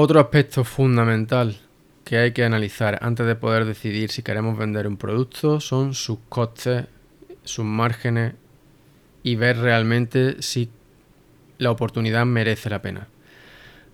Otro aspecto fundamental que hay que analizar antes de poder decidir si queremos vender un producto son sus costes, sus márgenes y ver realmente si la oportunidad merece la pena.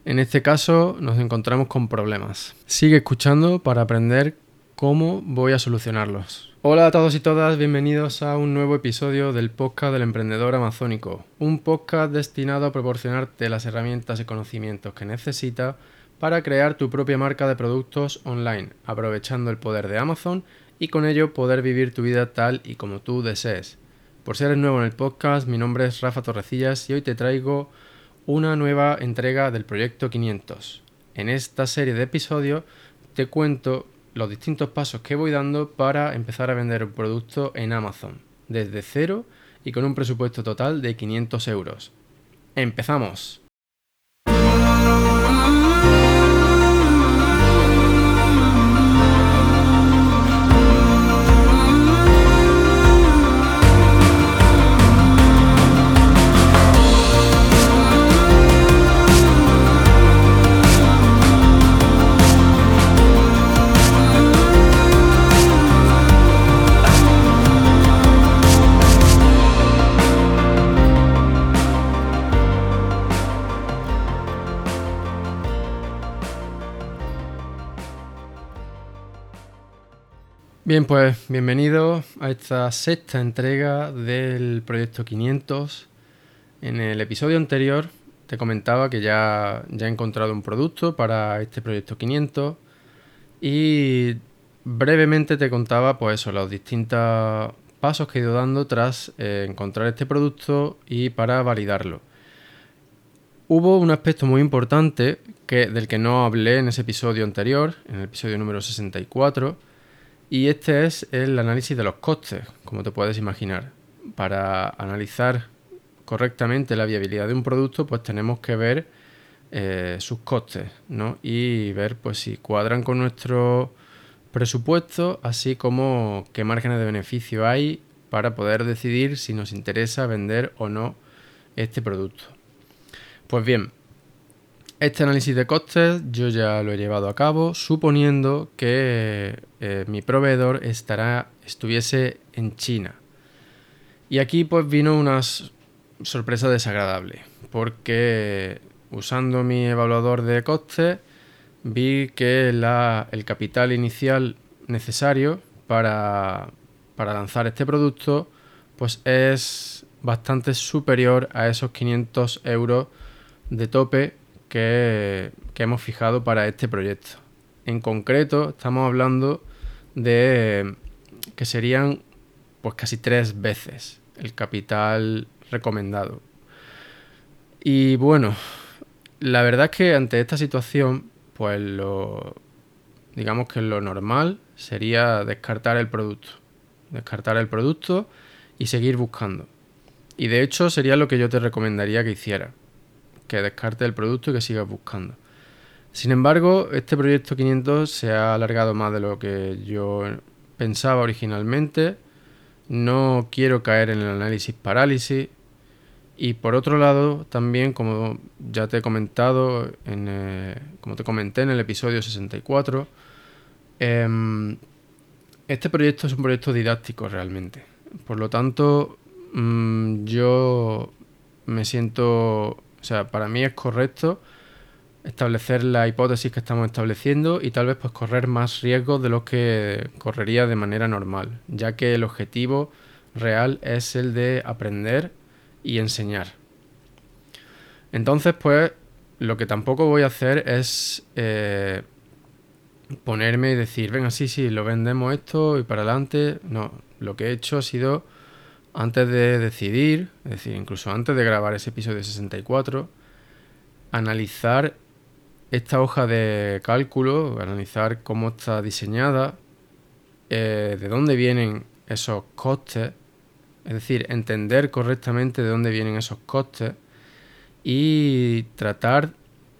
En este caso nos encontramos con problemas. Sigue escuchando para aprender cómo voy a solucionarlos. Hola a todos y todas, bienvenidos a un nuevo episodio del podcast del emprendedor amazónico, un podcast destinado a proporcionarte las herramientas y conocimientos que necesitas para crear tu propia marca de productos online, aprovechando el poder de Amazon y con ello poder vivir tu vida tal y como tú desees. Por si eres nuevo en el podcast, mi nombre es Rafa Torrecillas y hoy te traigo una nueva entrega del Proyecto 500. En esta serie de episodios te cuento los distintos pasos que voy dando para empezar a vender un producto en Amazon, desde cero y con un presupuesto total de 500 euros. ¡Empezamos! Bien, pues bienvenido a esta sexta entrega del proyecto 500. En el episodio anterior te comentaba que ya, ya he encontrado un producto para este proyecto 500 y brevemente te contaba pues eso, los distintos pasos que he ido dando tras eh, encontrar este producto y para validarlo. Hubo un aspecto muy importante que, del que no hablé en ese episodio anterior, en el episodio número 64, y este es el análisis de los costes, como te puedes imaginar. Para analizar correctamente la viabilidad de un producto, pues tenemos que ver eh, sus costes, ¿no? Y ver pues si cuadran con nuestro presupuesto, así como qué márgenes de beneficio hay para poder decidir si nos interesa vender o no este producto. Pues bien, este análisis de costes yo ya lo he llevado a cabo suponiendo que eh, mi proveedor estará, estuviese en China. Y aquí pues vino una sorpresa desagradable porque usando mi evaluador de costes vi que el capital inicial necesario para, para lanzar este producto pues es bastante superior a esos 500 euros de tope que, hemos fijado para este proyecto. En concreto, estamos hablando de que serían pues casi tres veces el capital recomendado. Y bueno, la verdad es que ante esta situación, pues lo digamos que lo normal sería descartar el producto. Descartar el producto y seguir buscando. Y de hecho sería lo que yo te recomendaría que hicieras que descarte el producto y que sigas buscando. Sin embargo, este proyecto 500 se ha alargado más de lo que yo pensaba originalmente. No quiero caer en el análisis parálisis. Y por otro lado, también, como ya te he comentado, en, eh, como te comenté en el episodio 64, em, este proyecto es un proyecto didáctico realmente. Por lo tanto, mm, yo me siento o sea, para mí es correcto establecer la hipótesis que estamos estableciendo y tal vez pues correr más riesgos de los que correría de manera normal, ya que el objetivo real es el de aprender y enseñar. Entonces, pues lo que tampoco voy a hacer es eh, ponerme y decir, venga, sí, sí, lo vendemos esto y para adelante. No, lo que he hecho ha sido antes de decidir, es decir, incluso antes de grabar ese episodio 64, analizar esta hoja de cálculo, analizar cómo está diseñada, eh, de dónde vienen esos costes, es decir, entender correctamente de dónde vienen esos costes y tratar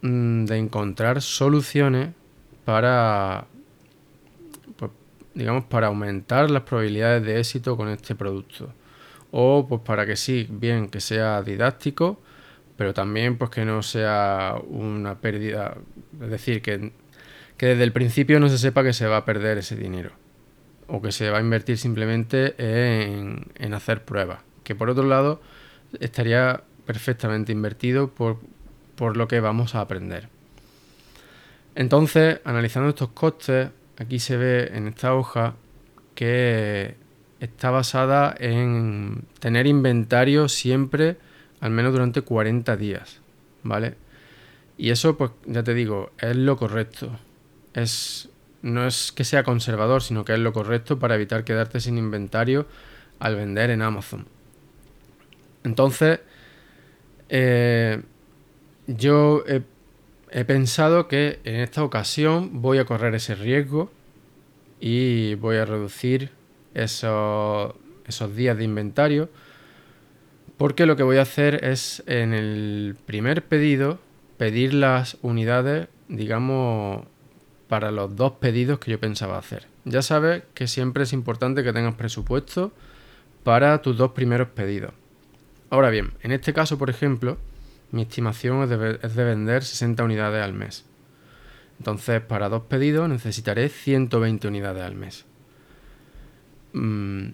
mm, de encontrar soluciones para, pues, digamos, para aumentar las probabilidades de éxito con este producto. O pues para que sí, bien, que sea didáctico, pero también pues que no sea una pérdida, es decir, que, que desde el principio no se sepa que se va a perder ese dinero o que se va a invertir simplemente en, en hacer pruebas, que por otro lado estaría perfectamente invertido por, por lo que vamos a aprender. Entonces, analizando estos costes, aquí se ve en esta hoja que está basada en tener inventario siempre al menos durante 40 días, ¿vale? Y eso, pues ya te digo, es lo correcto. Es, no es que sea conservador, sino que es lo correcto para evitar quedarte sin inventario al vender en Amazon. Entonces, eh, yo he, pensado que en esta ocasión voy a correr ese riesgo y voy a reducir esos, esos días de inventario porque lo que voy a hacer es en el primer pedido pedir las unidades, digamos, para los dos pedidos que yo pensaba hacer. Ya sabes que siempre es importante que tengas presupuesto para tus dos primeros pedidos. Ahora bien, en este caso, por ejemplo, mi estimación es de, vender 60 unidades al mes. Entonces, para dos pedidos necesitaré 120 unidades al mes. Mm,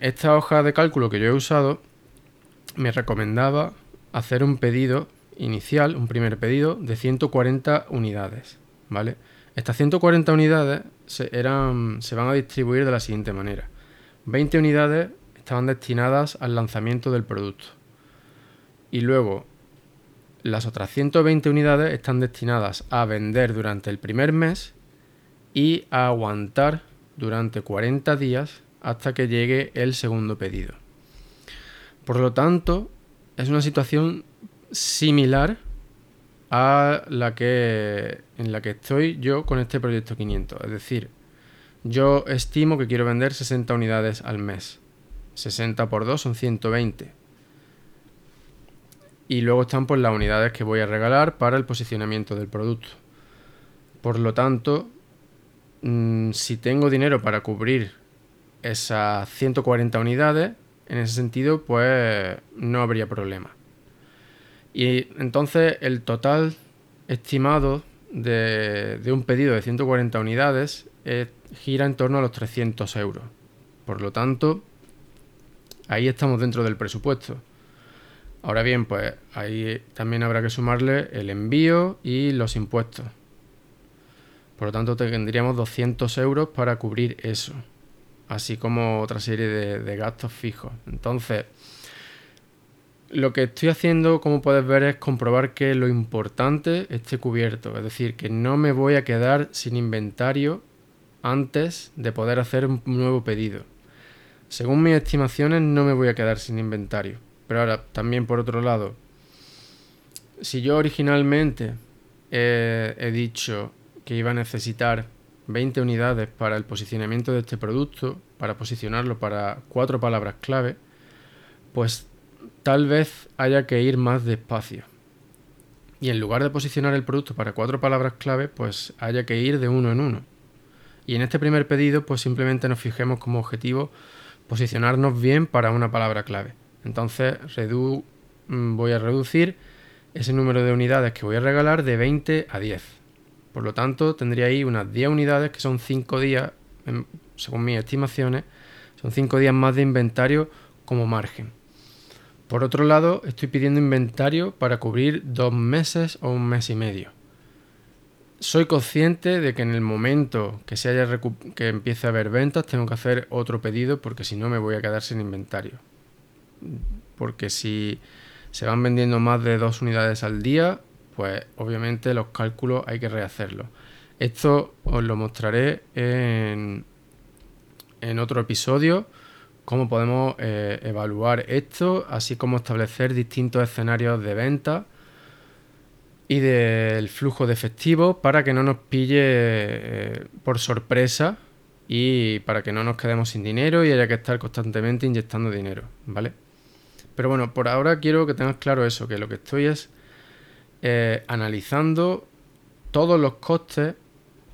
esta hoja de cálculo que yo he usado me recomendaba hacer un pedido inicial, un primer pedido de 140 unidades, ¿vale? Estas 140 unidades se, eran, se van a distribuir de la siguiente manera. 20 unidades estaban destinadas al lanzamiento del producto. Y luego las otras 120 unidades están destinadas a vender durante el primer mes y a aguantar durante 40 días hasta que llegue el segundo pedido. Por lo tanto, es una situación similar a la que en la que estoy yo con este proyecto 500. Es decir, yo estimo que quiero vender 60 unidades al mes. 60 por 2 son 120. Y luego están pues las unidades que voy a regalar para el posicionamiento del producto. Por lo tanto, mm, si tengo dinero para cubrir esas 140 unidades, en ese sentido, pues no habría problema. Y entonces el total estimado de, un pedido de 140 unidades gira en torno a los 300 euros. Por lo tanto, ahí estamos dentro del presupuesto. Ahora bien, pues ahí también habrá que sumarle el envío y los impuestos. Por lo tanto, tendríamos 200 euros para cubrir eso así como otra serie de, gastos fijos. Entonces, lo que estoy haciendo, como puedes ver, es comprobar que lo importante esté cubierto. Es decir, que no me voy a quedar sin inventario antes de poder hacer un nuevo pedido. Según mis estimaciones, no me voy a quedar sin inventario. Pero ahora, también por otro lado, si yo originalmente he dicho que iba a necesitar 20 unidades para el posicionamiento de este producto, para posicionarlo para cuatro palabras clave, pues tal vez haya que ir más despacio. Y en lugar de posicionar el producto para cuatro palabras clave, pues haya que ir de uno en uno. Y en este primer pedido, pues simplemente nos fijemos como objetivo posicionarnos bien para una palabra clave. Entonces mm, voy a reducir ese número de unidades que voy a regalar de 20 a 10. Por lo tanto, tendría ahí unas 10 unidades que son 5 días, según mis estimaciones, son 5 días más de inventario como margen. Por otro lado, estoy pidiendo inventario para cubrir dos meses o un mes y medio. Soy consciente de que en el momento que, se haya que empiece a haber ventas tengo que hacer otro pedido porque si no me voy a quedar sin inventario. Porque si se van vendiendo más de dos unidades al día, pues obviamente los cálculos hay que rehacerlos. Esto os lo mostraré en, en otro episodio, cómo podemos eh, evaluar esto, así como establecer distintos escenarios de venta y del flujo de efectivo para que no nos pille eh, por sorpresa y para que no nos quedemos sin dinero y haya que estar constantemente inyectando dinero, ¿vale? Pero bueno, por ahora quiero que tengas claro eso, que lo que estoy es eh, analizando todos los costes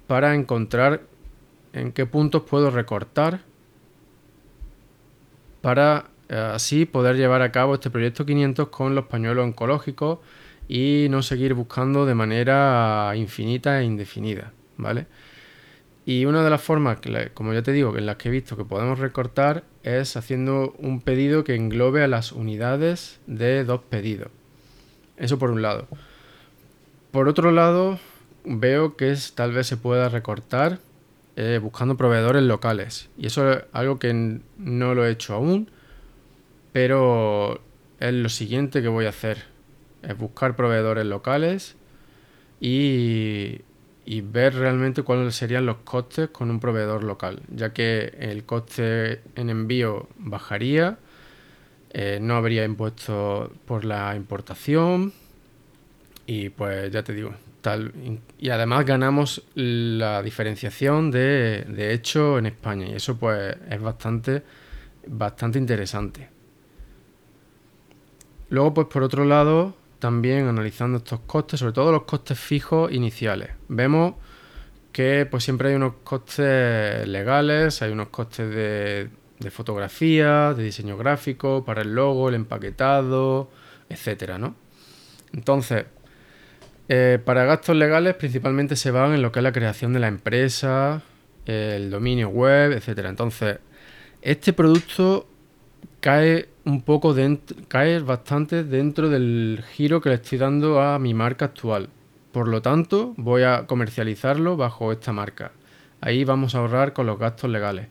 para encontrar en qué puntos puedo recortar para así poder llevar a cabo este proyecto 500 con los pañuelos oncológicos y no seguir buscando de manera infinita e indefinida, ¿vale? Y una de las formas, que, como ya te digo, en las que he visto que podemos recortar es haciendo un pedido que englobe a las unidades de dos pedidos. Eso por un lado. Por otro lado, veo que es, tal vez se pueda recortar eh, buscando proveedores locales. Y eso es algo que no lo he hecho aún, pero es lo siguiente que voy a hacer. Es buscar proveedores locales y, ver realmente cuáles serían los costes con un proveedor local, ya que el coste en envío bajaría, eh, no habría impuestos por la importación y pues ya te digo, y además ganamos la diferenciación de, de hecho en España y eso pues es bastante, bastante interesante. Luego pues por otro lado también analizando estos costes, sobre todo los costes fijos iniciales. Vemos que pues siempre hay unos costes legales, hay unos costes de, fotografía, de diseño gráfico, para el logo, el empaquetado, etcétera, ¿no? Entonces, eh, para gastos legales principalmente se van en lo que es la creación de la empresa, el dominio web, etcétera. Entonces, este producto cae un poco dentro, cae bastante dentro del giro que le estoy dando a mi marca actual. Por lo tanto, voy a comercializarlo bajo esta marca. Ahí vamos a ahorrar con los gastos legales.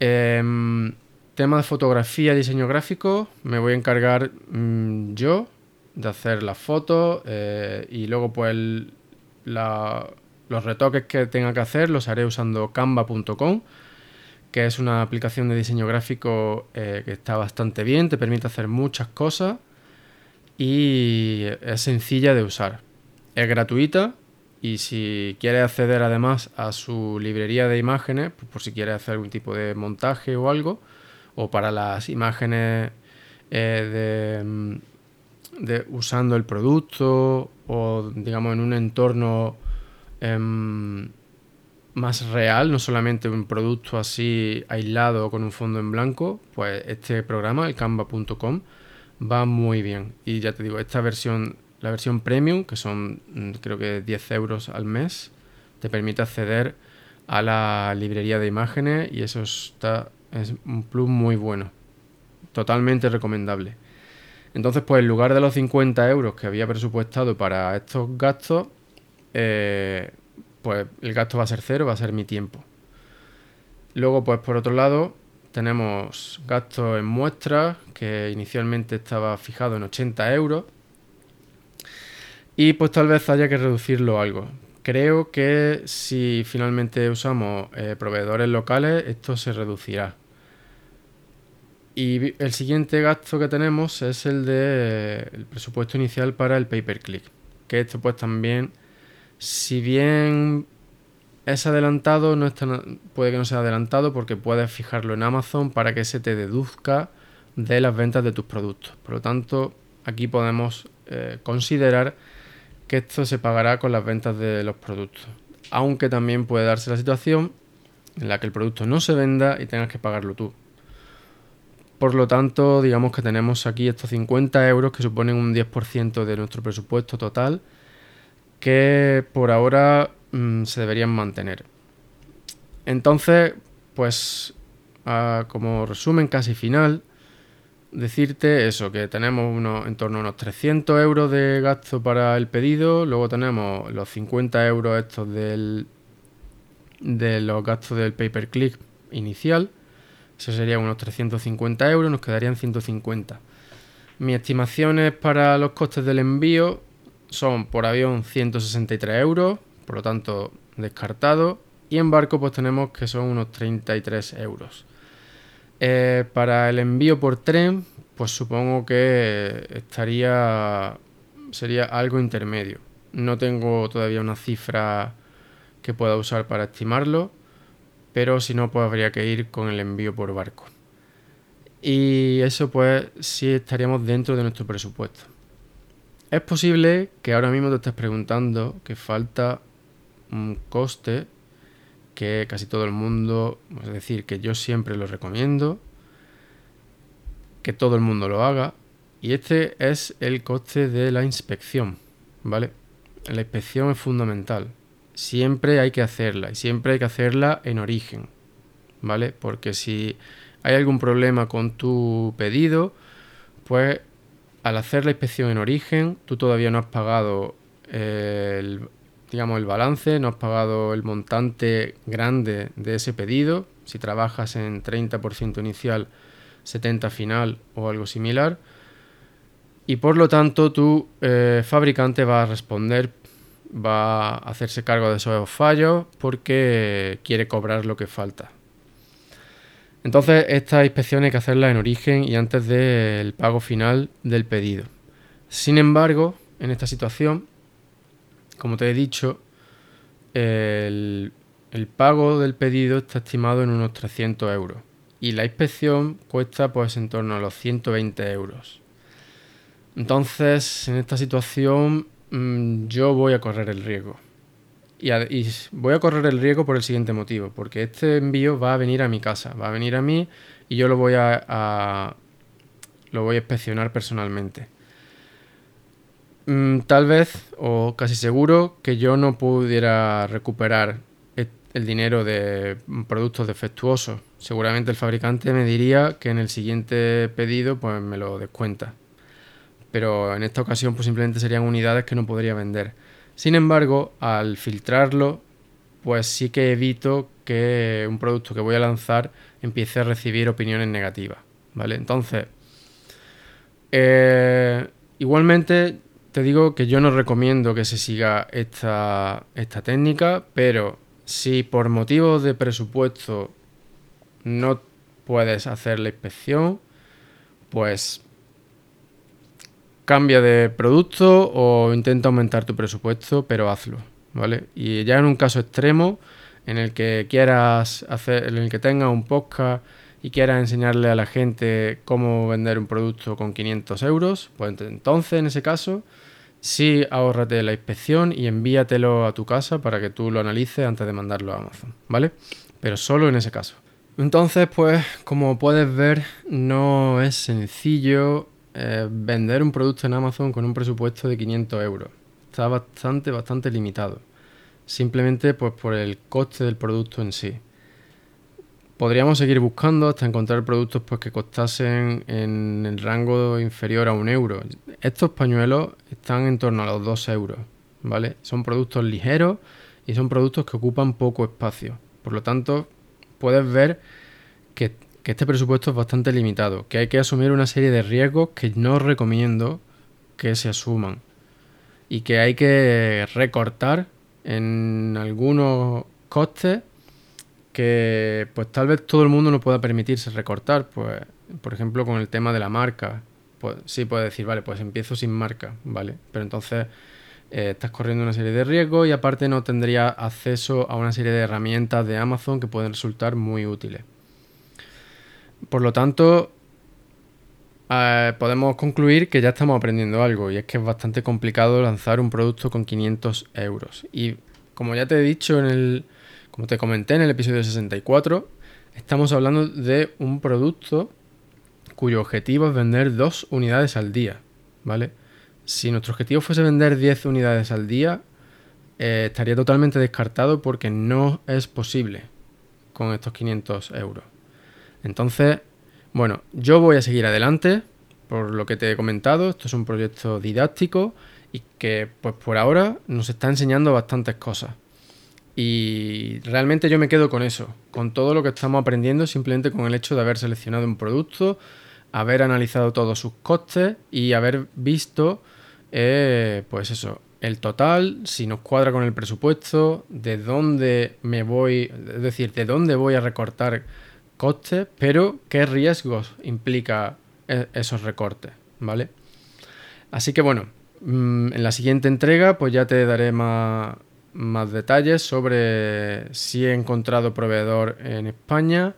Em, tema de fotografía y diseño gráfico, me voy a encargar mm, yo de hacer las fotos eh, y luego pues los retoques que tenga que hacer los haré usando canva.com que es una aplicación de diseño gráfico eh, que está bastante bien, te permite hacer muchas cosas y es sencilla de usar. Es gratuita y si quieres acceder además a su librería de imágenes, pues por si quieres hacer algún tipo de montaje o algo, o para las imágenes eh, de, de, usando el producto o digamos en un entorno em, más real, no solamente un producto así aislado con un fondo en blanco, pues este programa, el canva.com, va muy bien. Y ya te digo, esta versión, la versión premium, que son mm, creo que 10 euros al mes, te permite acceder a la librería de imágenes y eso está, es un plus muy bueno. Totalmente recomendable. Entonces, pues en lugar de los 50 euros que había presupuestado para estos gastos, eh, pues el gasto va a ser cero, va a ser mi tiempo. Luego, pues por otro lado, tenemos gastos en muestras, que inicialmente estaba fijado en 80 euros. Y pues tal vez haya que reducirlo algo. Creo que si finalmente usamos eh, proveedores locales, esto se reducirá. Y el siguiente gasto que tenemos es el de el presupuesto inicial para el pay per click. Que esto pues también si bien es adelantado, no puede que no sea adelantado porque puedes fijarlo en Amazon para que se te deduzca de las ventas de tus productos. Por lo tanto, aquí podemos eh, considerar que esto se pagará con las ventas de los productos. Aunque también puede darse la situación en la que el producto no se venda y tengas que pagarlo tú. Por lo tanto, digamos que tenemos aquí estos 50 euros que suponen un 10% de nuestro presupuesto total que por ahora mm, se deberían mantener. Entonces, pues como resumen casi final, decirte eso, que tenemos unos, en torno a unos 300 euros de gasto para el pedido, luego tenemos los 50 euros estos del, de los gastos del pay per click inicial, eso sería unos 350 euros, nos quedarían 150. Mis estimaciones para los costes del envío son por avión 163 euros, por lo tanto descartado. Y en barco pues tenemos que son unos 33 euros. Eh, para el envío por tren, pues supongo que estaría. sería algo intermedio. No tengo todavía una cifra que pueda usar para estimarlo, pero si no, pues habría que ir con el envío por barco. Y eso pues sí estaríamos dentro de nuestro presupuesto. Es posible que ahora mismo te estés preguntando que falta un coste que casi todo el mundo, es decir, que yo siempre lo recomiendo, que todo el mundo lo haga. Y este es el coste de la inspección, ¿vale? La inspección es fundamental. Siempre hay que hacerla y siempre hay que hacerla en origen, ¿vale? Porque si hay algún problema con tu pedido, pues al hacer la inspección en origen, tú todavía no has pagado el, digamos, el balance, no has pagado el montante grande de ese pedido. Si trabajas en 30% inicial, 70% final o algo similar. Y por lo tanto, tu eh, fabricante va a responder, va a hacerse cargo de esos fallos porque quiere cobrar lo que falta. Entonces, esta inspección hay que hacerla en origen y antes del pago final del pedido. Sin embargo, en esta situación, como te he dicho, el, pago del pedido está estimado en unos 300 euros y la inspección cuesta pues en torno a los 120 euros. Entonces, en esta situación mm, yo voy a correr el riesgo. Y, voy a correr el riesgo por el siguiente motivo, porque este envío va a venir a mi casa, va a venir a mí y yo lo voy a, lo voy a inspeccionar personalmente. Mm, tal vez, o casi seguro, que yo no pudiera recuperar el dinero de productos defectuosos. Seguramente el fabricante me diría que en el siguiente pedido pues me lo descuenta. Pero en esta ocasión pues simplemente serían unidades que no podría vender. Sin embargo, al filtrarlo, pues sí que evito que un producto que voy a lanzar empiece a recibir opiniones negativas. ¿Vale? Entonces, eh, igualmente te digo que yo no recomiendo que se siga esta, esta técnica, pero si por motivos de presupuesto no puedes hacer la inspección, pues cambia de producto o intenta aumentar tu presupuesto, pero hazlo, ¿vale? Y ya en un caso extremo, en el que quieras hacer, en el que tengas un podcast y quieras enseñarle a la gente cómo vender un producto con 500 euros, pues entonces en ese caso sí ahórrate la inspección y envíatelo a tu casa para que tú lo analices antes de mandarlo a Amazon, ¿vale? Pero solo en ese caso. Entonces, pues, como puedes ver, no es sencillo eh, vender un producto en Amazon con un presupuesto de 500 euros. Está bastante, bastante limitado. Simplemente pues, por el coste del producto en sí. Podríamos seguir buscando hasta encontrar productos pues, que costasen en el rango inferior a un euro. Estos pañuelos están en torno a los 2 euros. ¿vale? Son productos ligeros y son productos que ocupan poco espacio. Por lo tanto, puedes ver que que este presupuesto es bastante limitado, que hay que asumir una serie de riesgos que no recomiendo que se asuman y que hay que recortar en algunos costes que pues tal vez todo el mundo no pueda permitirse recortar, pues por ejemplo con el tema de la marca, pues sí puede decir, vale, pues empiezo sin marca, ¿vale? Pero entonces eh, estás corriendo una serie de riesgos y aparte no tendría acceso a una serie de herramientas de Amazon que pueden resultar muy útiles. Por lo tanto, eh, podemos concluir que ya estamos aprendiendo algo y es que es bastante complicado lanzar un producto con 500 euros. Y como ya te he dicho en el, como te comenté en el episodio 64, estamos hablando de un producto cuyo objetivo es vender dos unidades al día, ¿vale? Si nuestro objetivo fuese vender 10 unidades al día, eh, estaría totalmente descartado porque no es posible con estos 500 euros. Entonces, bueno, yo voy a seguir adelante, por lo que te he comentado, esto es un proyecto didáctico y que pues por ahora nos está enseñando bastantes cosas. Y realmente yo me quedo con eso, con todo lo que estamos aprendiendo, simplemente con el hecho de haber seleccionado un producto, haber analizado todos sus costes y haber visto, eh, pues eso, el total, si nos cuadra con el presupuesto, de dónde me voy, es decir, de dónde voy a recortar costes, pero qué riesgos implica e-, esos recortes, ¿vale? Así que bueno, mm, en la siguiente entrega pues ya te daré más, detalles sobre si he encontrado proveedor en España,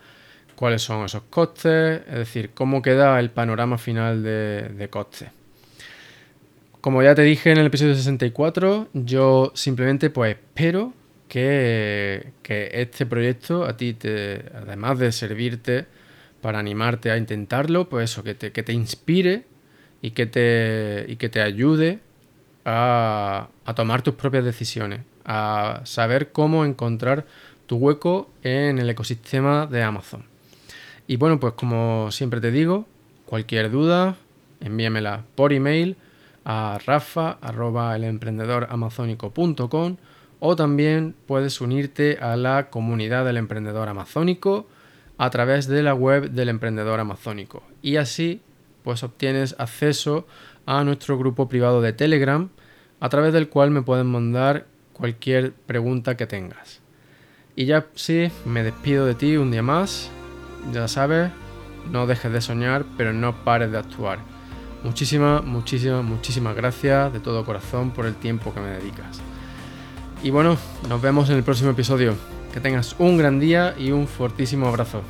cuáles son esos costes, es decir, cómo queda el panorama final de, de costes. Como ya te dije en el episodio 64, yo simplemente pues espero que, este proyecto a ti, te, además de servirte, para animarte a intentarlo, pues eso, que te, que te inspire y que te, y que te ayude a, a tomar tus propias decisiones, a saber cómo encontrar tu hueco en el ecosistema de Amazon. Y bueno, pues como siempre te digo, cualquier duda, envíamela por email a rafa.elemprendedoramazónico.com o también puedes unirte a la comunidad del emprendedor amazónico a través de la web del emprendedor amazónico. Y así pues obtienes acceso a nuestro grupo privado de Telegram a través del cual me pueden mandar cualquier pregunta que tengas. Y ya sí, me despido de ti un día más. Ya sabes, no dejes de soñar, pero no pares de actuar. Muchísimas, muchísimas, muchísimas gracias de todo corazón por el tiempo que me dedicas. Y bueno, nos vemos en el próximo episodio. Que tengas un gran día y un fortísimo abrazo.